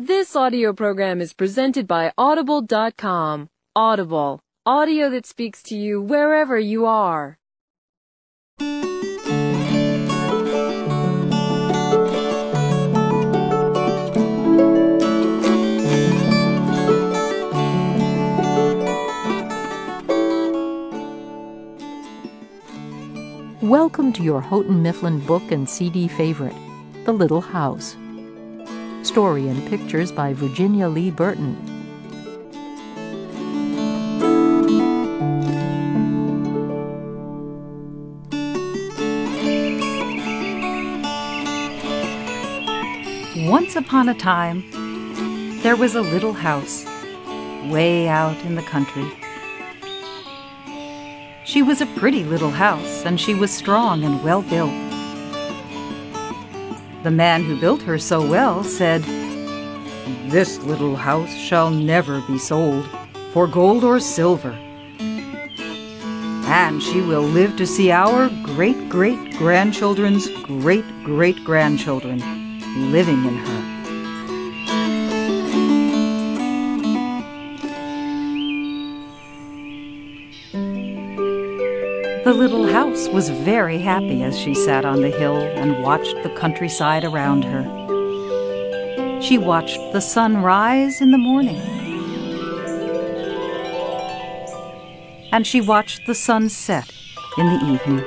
This audio program is presented by Audible.com. Audible, audio that speaks to you wherever you are. Welcome to your Houghton Mifflin book and CD favorite, The Little House. Story and pictures by Virginia Lee Burton. Once upon a time, there was a little house way out in the country. She was a pretty little house, and she was strong and well built. The man who built her so well said, This little house shall never be sold for gold or silver. And she will live to see our great great grandchildren's great great grandchildren living in her. The little house was very happy as she sat on the hill and watched the countryside around her. She watched the sun rise in the morning. And she watched the sun set in the evening.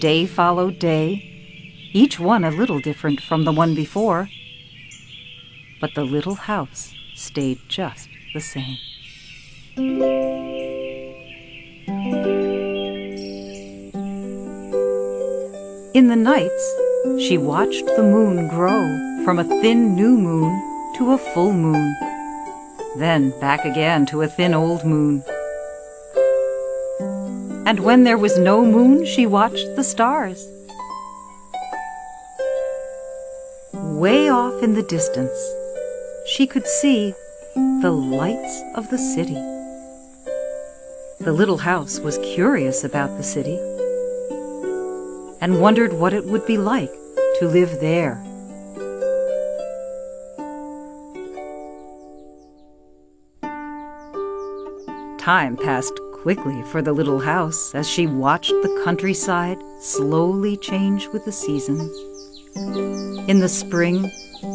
Day followed day, each one a little different from the one before. But the little house stayed just the same. In the nights, she watched the moon grow from a thin new moon to a full moon, then back again to a thin old moon. And when there was no moon, she watched the stars. Way off in the distance, she could see the lights of the city. The little house was curious about the city and wondered what it would be like to live there. Time passed quickly for the little house as she watched the countryside slowly change with the seasons. In the spring,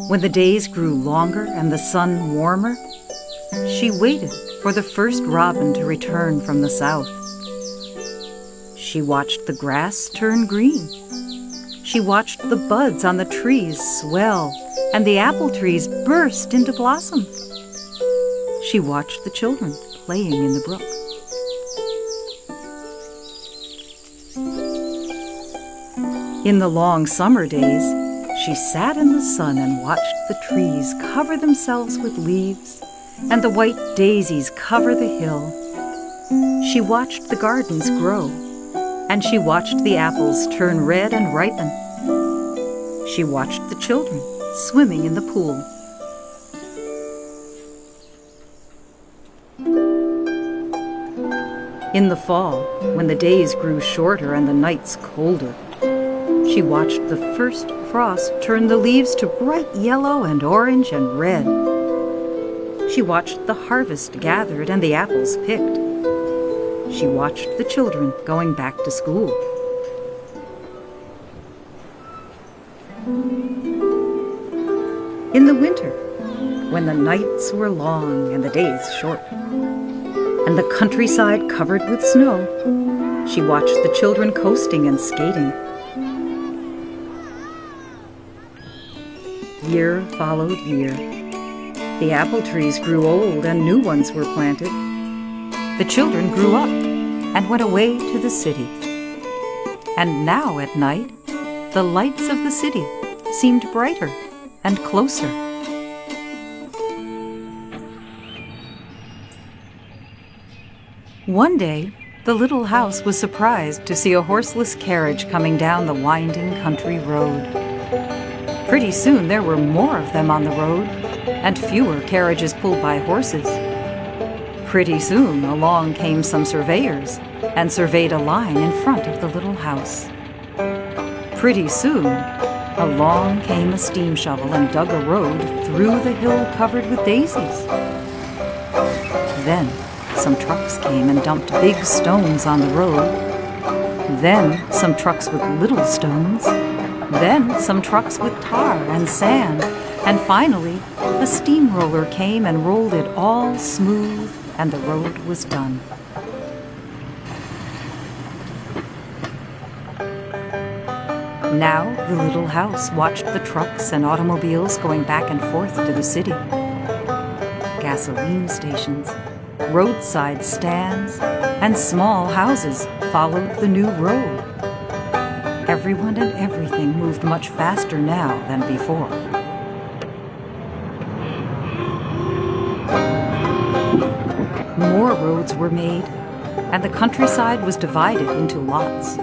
when the days grew longer and the sun warmer, she waited for the first robin to return from the south. She watched the grass turn green. She watched the buds on the trees swell and the apple trees burst into blossom. She watched the children playing in the brook. In the long summer days, she sat in the sun and watched the trees cover themselves with leaves and the white daisies cover the hill. She watched the gardens grow, and she watched the apples turn red and ripen. She watched the children swimming in the pool. In the fall, when the days grew shorter and the nights colder, she watched the first frost turn the leaves to bright yellow and orange and red. She watched the harvest gathered and the apples picked. She watched the children going back to school. In the winter, when the nights were long and the days short, and the countryside covered with snow, she watched the children coasting and skating. Year followed year. The apple trees grew old and new ones were planted. The children grew up and went away to the city. And now at night, the lights of the city seemed brighter and closer. One day, the little house was surprised to see a horseless carriage coming down the winding country road. Pretty soon there were more of them on the road, and fewer carriages pulled by horses. Pretty soon along came some surveyors and surveyed a line in front of the little house. Pretty soon, along came a steam shovel and dug a road through the hill covered with daisies. Then some trucks came and dumped big stones on the road. Then some trucks with little stones. Then some trucks with tar and sand. And finally, a steamroller came and rolled it all smooth, and the road was done. Now the little house watched the trucks and automobiles going back and forth to the city. Gasoline stations, roadside stands, and small houses followed the new road. Everyone and everything moved much faster now than before. Roads were made, and the countryside was divided into lots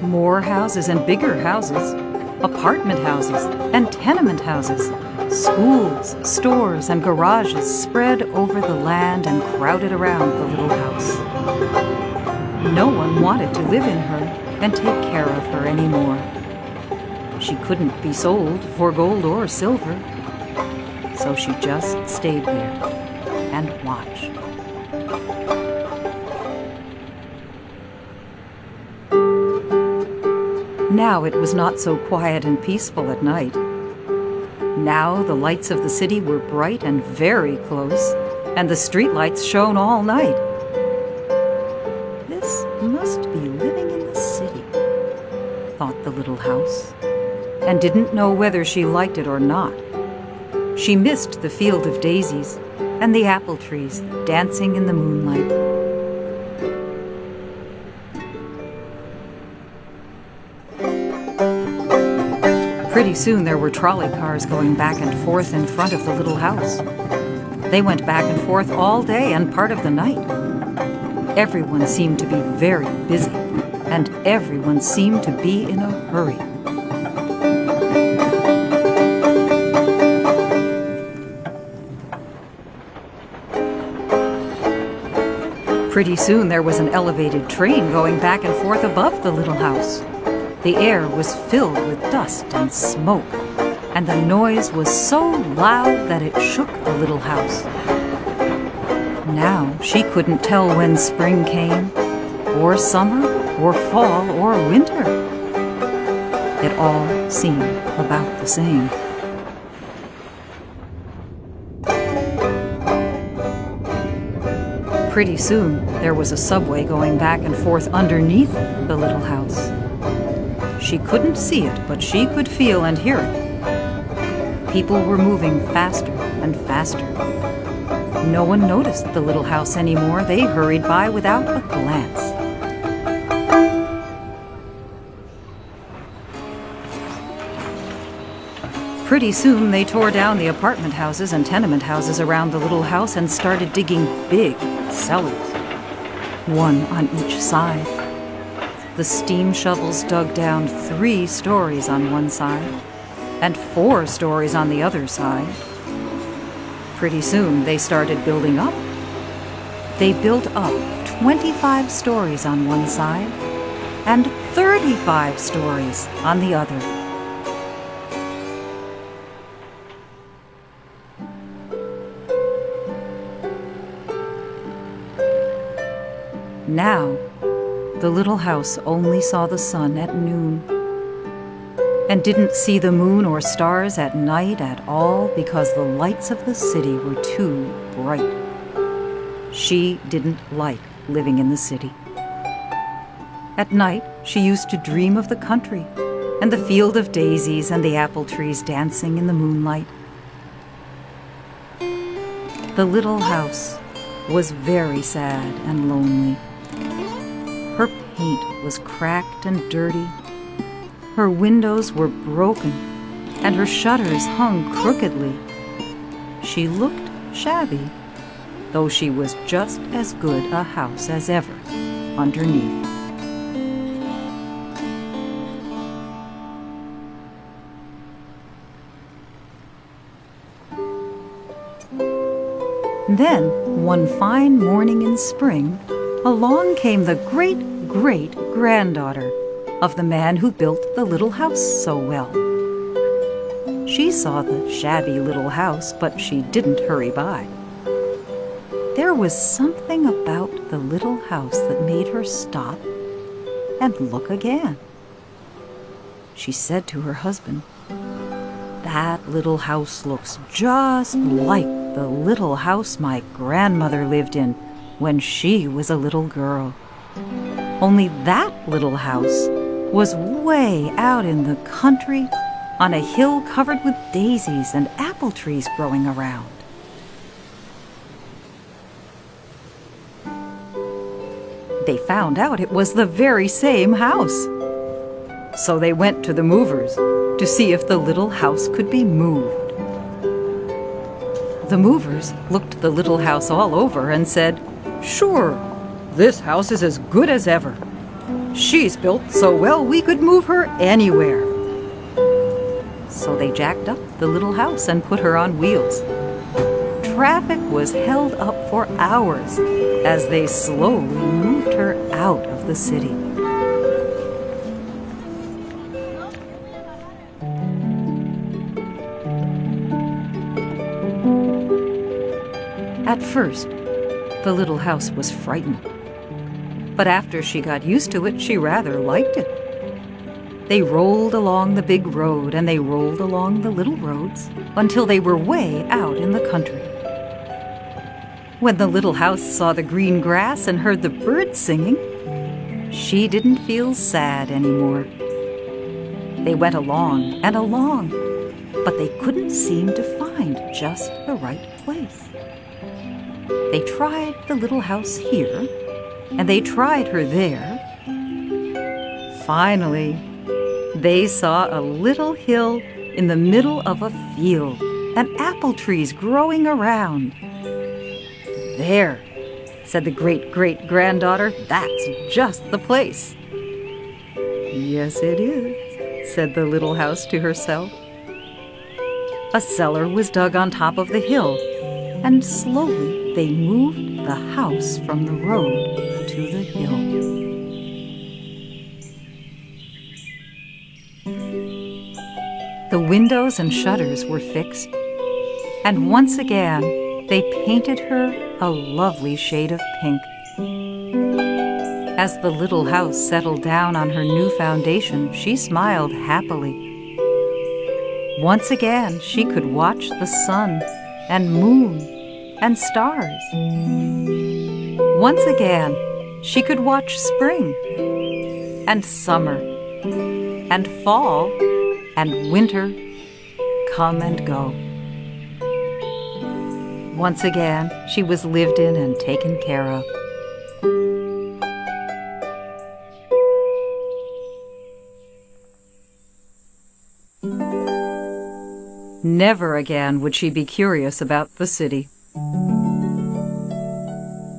more houses and bigger houses, apartment houses and tenement houses, schools, stores, and garages spread over the land and crowded around the little house. No one wanted to live in her and take care of her anymore. She couldn't be sold for gold or silver, so she just stayed there and watched. Now it was not so quiet and peaceful at night. Now the lights of the city were bright and very close, and the streetlights shone all night. This must be living in the city, thought the little house, and didn't know whether she liked it or not. She missed the field of daisies and the apple trees dancing in the moonlight. Pretty soon there were trolley cars going back and forth in front of the little house. They went back and forth all day and part of the night. Everyone seemed to be very busy, and everyone seemed to be in a hurry. Pretty soon there was an elevated train going back and forth above the little house. The air was filled with dust and smoke, and the noise was so loud that it shook the little house. Now she couldn't tell when spring came, or summer, or fall, or winter. It all seemed about the same. Pretty soon, there was a subway going back and forth underneath the little house. She couldn't see it, but she could feel and hear it. People were moving faster and faster. No one noticed the little house anymore. They hurried by without a glance. Pretty soon, they tore down the apartment houses and tenement houses around the little house and started digging big cellars, one on each side. The steam shovels dug down three stories on one side and four stories on the other side. Pretty soon they started building up. They built up 25 stories on one side and 35 stories on the other. Now, the little house only saw the sun at noon and didn't see the moon or stars at night at all because the lights of the city were too bright. She didn't like living in the city. At night, she used to dream of the country and the field of daisies and the apple trees dancing in the moonlight. The little house was very sad and lonely paint was cracked and dirty. Her windows were broken, and her shutters hung crookedly. She looked shabby, though she was just as good a house as ever underneath. Then, one fine morning in spring, along came the great great granddaughter, of the man who built the little house so well. She saw the shabby little house, but she didn't hurry by. There was something about the little house that made her stop and look again. She said to her husband, That little house looks just like the little house my grandmother lived in when she was a little girl. Only that little house was way out in the country on a hill covered with daisies and apple trees growing around. They found out it was the very same house. So they went to the movers to see if the little house could be moved. The movers looked the little house all over and said, Sure, this house is as good as ever. She's built so well we could move her anywhere. So they jacked up the little house and put her on wheels. Traffic was held up for hours as they slowly moved her out of the city. At first, the little house was frightened. But after she got used to it, she rather liked it. They rolled along the big road and they rolled along the little roads until they were way out in the country. When the little house saw the green grass and heard the birds singing, she didn't feel sad anymore. They went along and along, but they couldn't seem to find just the right place. They tried the little house here, and they tried her there. Finally, they saw a little hill in the middle of a field and apple trees growing around. There, said the great great granddaughter, that's just the place. Yes, it is, said the little house to herself. A cellar was dug on top of the hill, and slowly they moved the house from the road windows and shutters were fixed, and once again they painted her a lovely shade of pink. As the little house settled down on her new foundation, she smiled happily. Once again, she could watch the sun and moon and stars. Once again, she could watch spring and summer and fall and winter come and go. Once again, she was lived in and taken care of. Never again would she be curious about the city.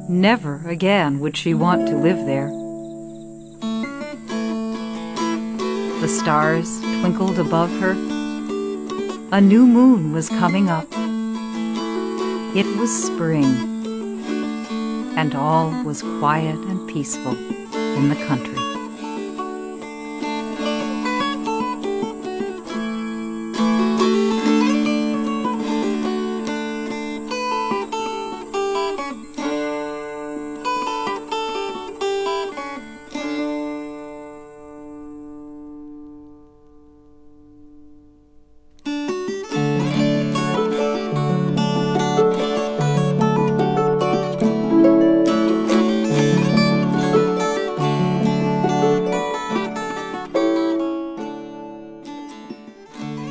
Never again would she want to live there. The stars twinkled above her. A new moon was coming up. It was spring, and all was quiet and peaceful in the country.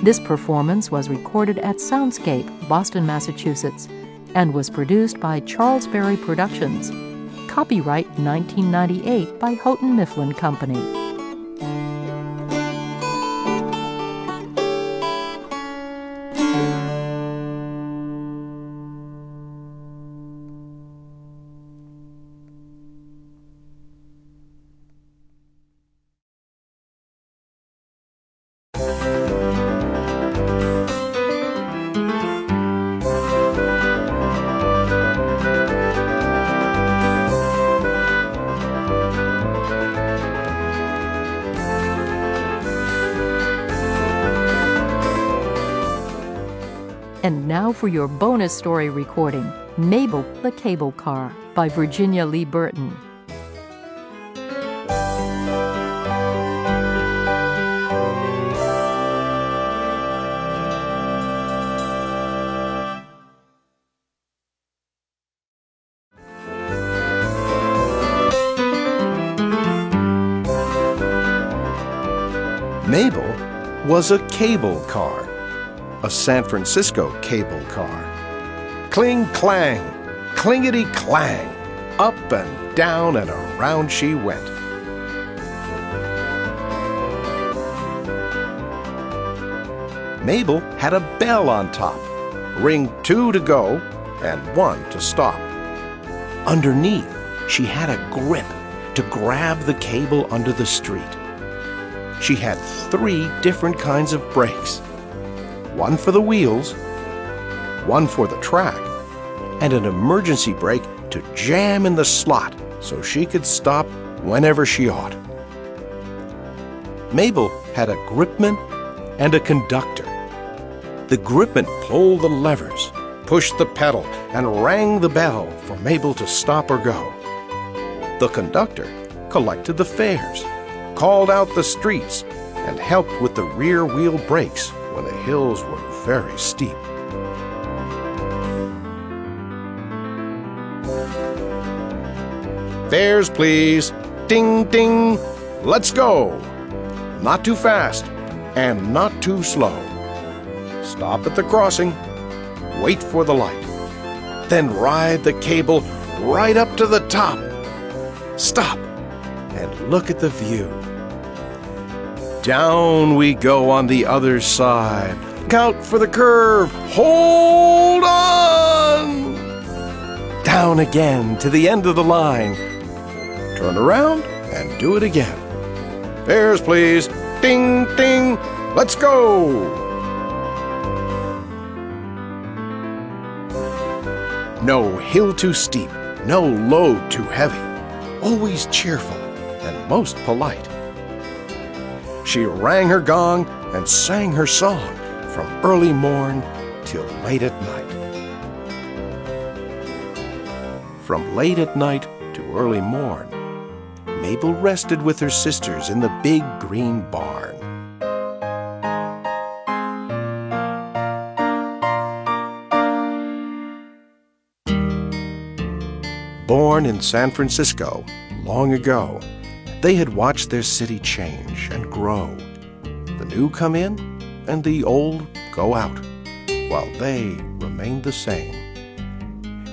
This performance was recorded at Soundscape, Boston, Massachusetts, and was produced by Charles Berry Productions. Copyright 1998 by Houghton Mifflin Company. Now for your bonus story recording Maybelle the Cable Car by Virginia Lee Burton. Maybelle was a cable car, a San Francisco cable car. Cling clang, clingety clang, up and down and around she went. Maybelle had a bell on top, ring two to go and one to stop. Underneath, she had a grip to grab the cable under the street she had three different kinds of brakes one for the wheels, one for the track, and an emergency brake to jam in the slot so she could stop whenever she ought. Maybelle had a gripman and a conductor. The gripman pulled the levers, pushed the pedal, and rang the bell for Maybelle to stop or go. The conductor collected the fares called out the streets, and helped with the rear wheel brakes hills were very steep. Fares, please. Ding, ding. Let's go. Not too fast and not too slow. Stop at the crossing. Wait for the light. Then ride the cable right up to the top. Stop and look at the view. Down we go on the other side. Out for the curve. Hold on! Down again to the end of the line. Turn around and do it again. Fares, please. Ding, ding. Let's go! No hill too steep, no load too heavy. Always cheerful and most polite she rang her gong and sang her song from early morn till late at night. From late at night to early morn, Maybelle rested with her sisters in the big green barn. Born in San Francisco long ago, they had watched their city change and grow. The new come in and the old go out, while they remained the same.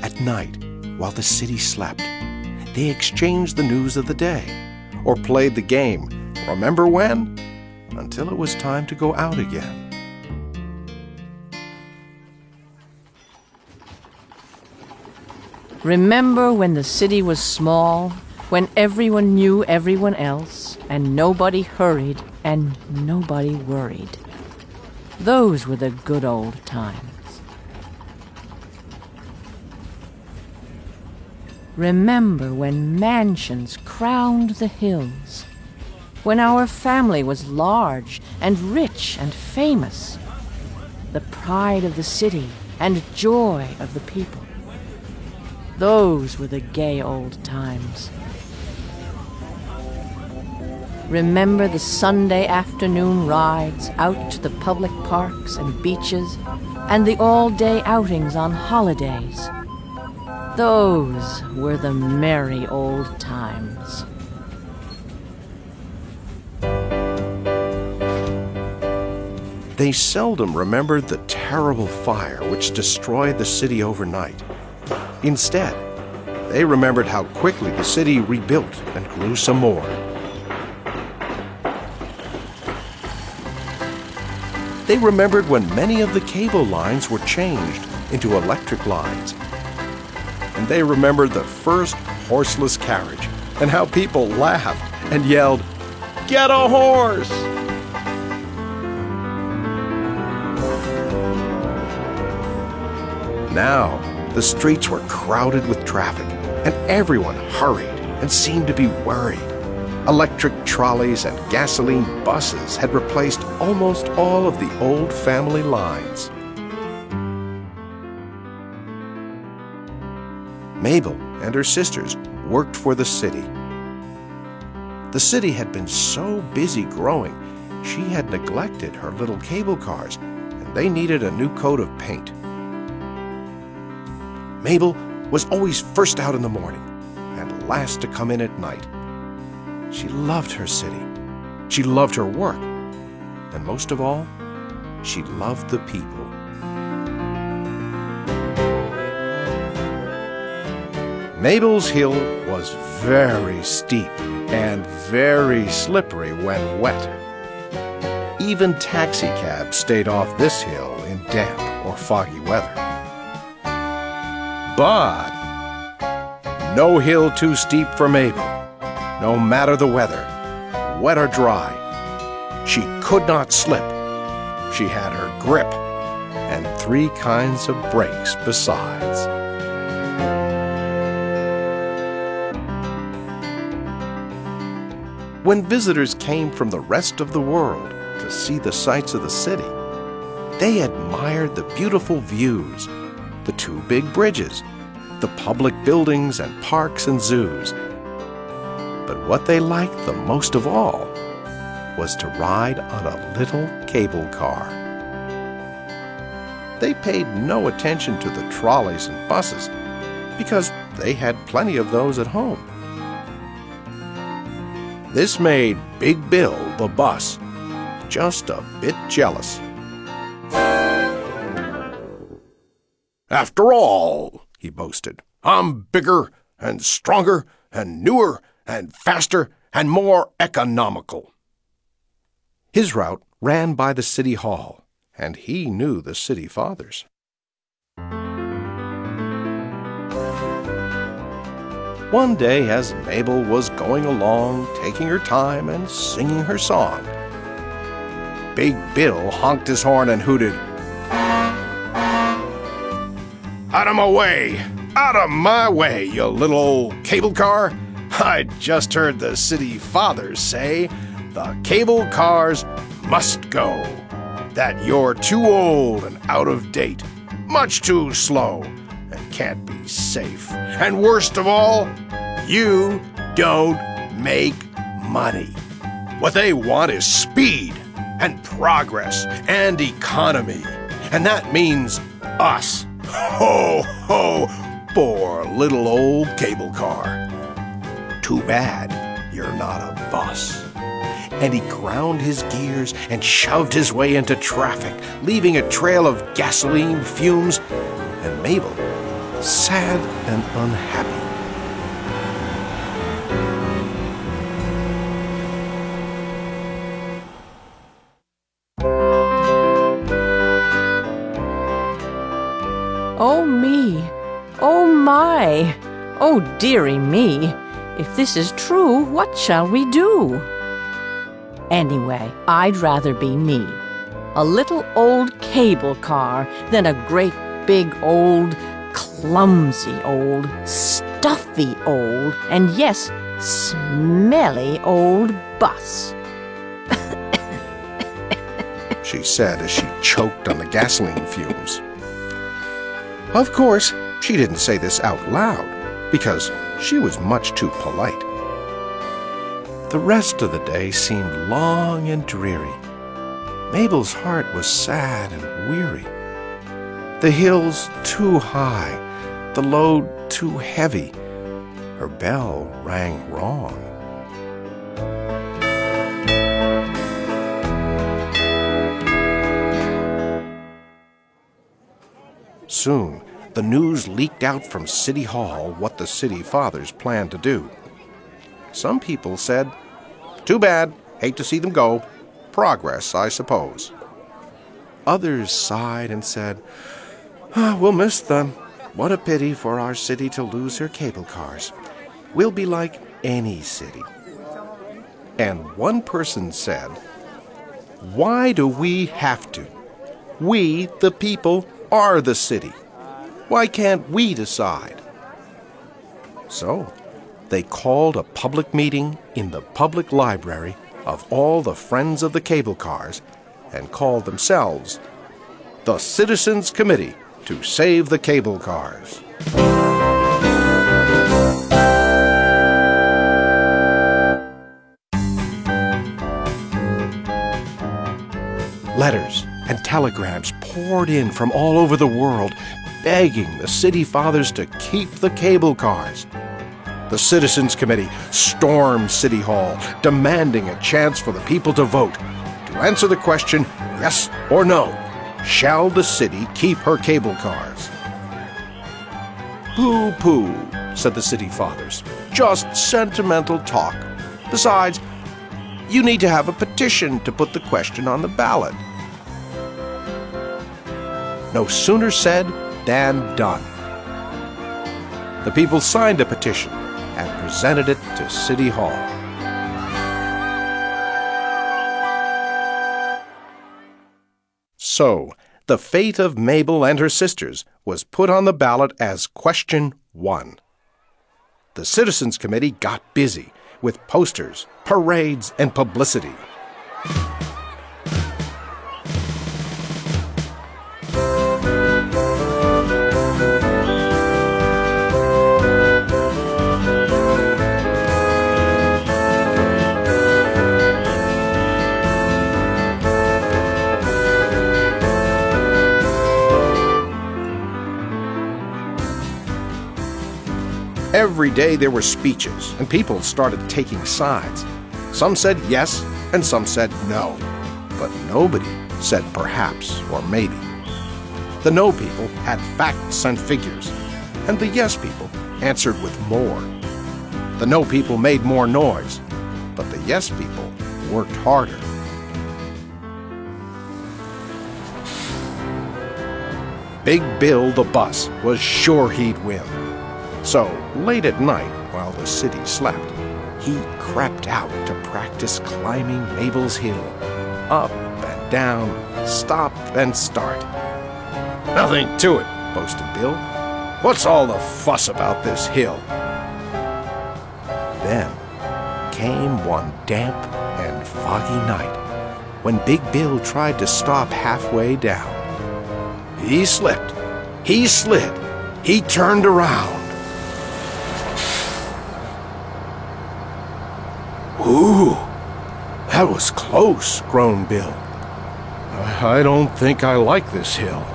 At night, while the city slept, they exchanged the news of the day or played the game, remember when? Until it was time to go out again. Remember when the city was small when everyone knew everyone else, and nobody hurried and nobody worried. Those were the good old times. Remember when mansions crowned the hills, when our family was large and rich and famous, the pride of the city and joy of the people. Those were the gay old times. Remember the Sunday afternoon rides out to the public parks and beaches, and the all day outings on holidays. Those were the merry old times. They seldom remembered the terrible fire which destroyed the city overnight. Instead, they remembered how quickly the city rebuilt and grew some more. They remembered when many of the cable lines were changed into electric lines. And they remembered the first horseless carriage and how people laughed and yelled, Get a horse! Now, the streets were crowded with traffic, and everyone hurried and seemed to be worried. Electric trolleys and gasoline buses had replaced almost all of the old family lines. Maybelle and her sisters worked for the city. The city had been so busy growing, she had neglected her little cable cars, and they needed a new coat of paint. Maybelle was always first out in the morning and last to come in at night. She loved her city. She loved her work. And most of all, she loved the people. Maybelle's Hill was very steep and very slippery when wet. Even taxicabs stayed off this hill in damp or foggy weather. But no hill too steep for Maybelle, no matter the weather, wet or dry. She could not slip. She had her grip and three kinds of brakes besides. When visitors came from the rest of the world to see the sights of the city, they admired the beautiful views, the two big bridges, the public buildings and parks and zoos. What they liked the most of all was to ride on a little cable car. They paid no attention to the trolleys and buses because they had plenty of those at home. This made Big Bill, the bus, just a bit jealous. After all, he boasted, I'm bigger and stronger and newer and faster and more economical. His route ran by the city hall, and he knew the city fathers. One day, as Maybelle was going along, taking her time and singing her song, Big Bill honked his horn and hooted, Out of my way! Out of my way, you little old cable car! I just heard the city fathers say the cable cars must go. That you're too old and out of date, much too slow, and can't be safe. And worst of all, you don't make money. What they want is speed and progress and economy. And that means us. Ho, ho, poor little old cable car. Too bad you're not a bus. And he ground his gears and shoved his way into traffic, leaving a trail of gasoline fumes and Maybelle sad and unhappy. Oh me! Oh my! Oh dearie me! If this is true, what shall we do? Anyway, I'd rather be me. A little old cable car than a great big old, clumsy old, stuffy old, and yes, smelly old bus. she said as she choked on the gasoline fumes. Of course, she didn't say this out loud because she was much too polite. The rest of the day seemed long and dreary. Maybelle's heart was sad and weary. The hills too high, the load too heavy. Her bell rang wrong. Soon, the news leaked out from City Hall what the city fathers planned to do. Some people said, Too bad, hate to see them go. Progress, I suppose. Others sighed and said, ah, We'll miss them. What a pity for our city to lose her cable cars. We'll be like any city. And one person said, Why do we have to? We, the people, are the city. Why can't we decide? So, they called a public meeting in the public library of all the friends of the cable cars and called themselves the Citizens Committee to Save the Cable Cars. Letters and telegrams poured in from all over the world begging the city fathers to keep the cable cars. The Citizens Committee stormed City Hall, demanding a chance for the people to vote to answer the question yes or no shall the city keep her cable cars? Pooh pooh, said the city fathers. Just sentimental talk. Besides, you need to have a petition to put the question on the ballot. No sooner said than done. The people signed a petition and presented it to City Hall. So, the fate of Maybelle and her sisters was put on the ballot as question one. The Citizens Committee got busy with posters, parades, and publicity. Every day there were speeches, and people started taking sides. Some said yes, and some said no. But nobody said perhaps or maybe. The no people had facts and figures, and the yes people answered with more. The no people made more noise, but the yes people worked harder. Big Bill the bus was sure he'd win. So, late at night, while the city slept, he crept out to practice climbing Maybelle's Hill. Up and down, stop and start. Nothing to it, boasted Bill. What's all the fuss about this hill? Then came one damp and foggy night when Big Bill tried to stop halfway down. He slipped, he slid, he turned around. Ooh, that was close, groaned Bill. I don't think I like this hill.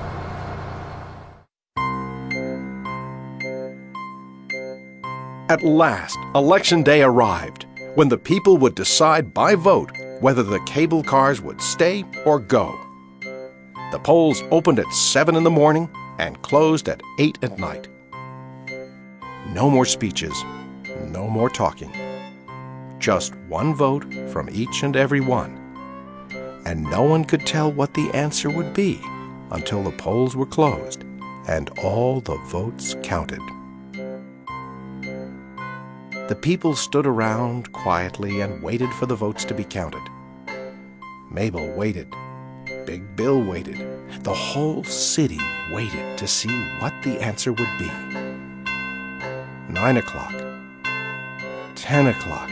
At last, Election Day arrived, when the people would decide by vote whether the cable cars would stay or go. The polls opened at 7 in the morning and closed at 8 at night. No more speeches, no more talking just one vote from each and every one. And no one could tell what the answer would be until the polls were closed and all the votes counted. The people stood around quietly and waited for the votes to be counted. Maybelle waited. Big Bill waited. The whole city waited to see what the answer would be. Nine o'clock. Ten o'clock.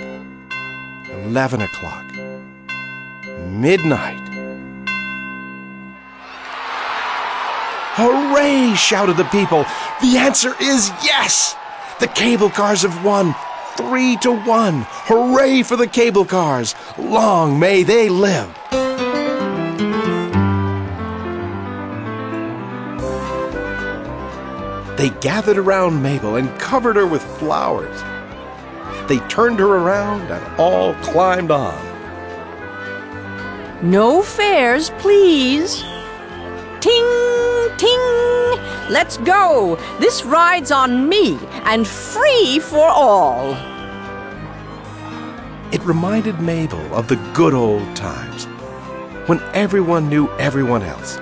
11 o'clock. Midnight. Hooray! shouted the people. The answer is yes! The cable cars have won. Three to one. Hooray for the cable cars. Long may they live. They gathered around Maybelle and covered her with flowers. They turned her around and all climbed on. No fares, please. Ting, ting. Let's go. This ride's on me and free for all. It reminded Maybelle of the good old times when everyone knew everyone else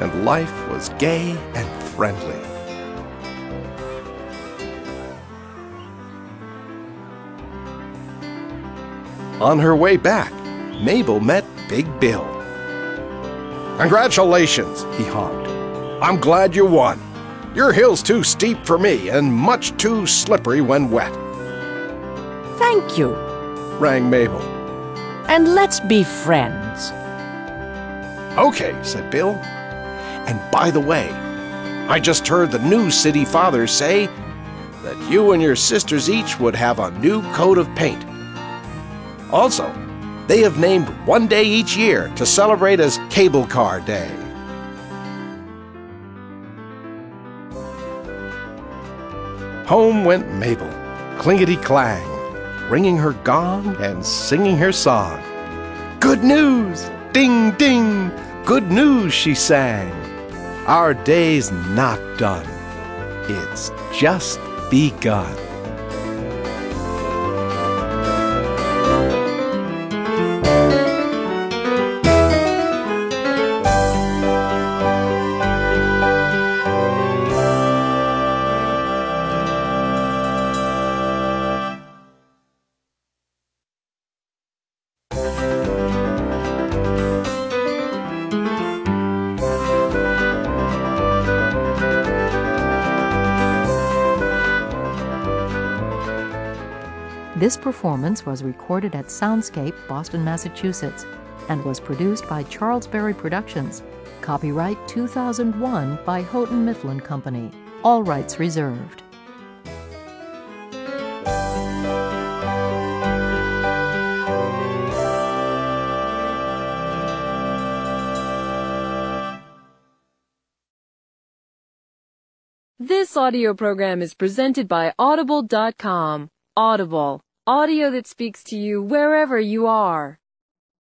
and life was gay and friendly. On her way back, Maybelle met Big Bill. Congratulations, he honked. I'm glad you won. Your hill's too steep for me and much too slippery when wet. Thank you. rang Maybelle. And let's be friends. Okay, said Bill. And by the way, I just heard the new city fathers say that you and your sisters each would have a new coat of paint. Also, They have named one day each year to celebrate as Cable Car Day. Home went Maybelle, clingety clang, ringing her gong and singing her song. Good news! Ding, ding! Good news, she sang. Our day's not done, it's just begun. Performance was recorded at Soundscape, Boston, Massachusetts, and was produced by Charles Berry Productions. Copyright 2001 by Houghton Mifflin Company. All rights reserved. This audio program is presented by Audible.com. Audible, audio that speaks to you wherever you are.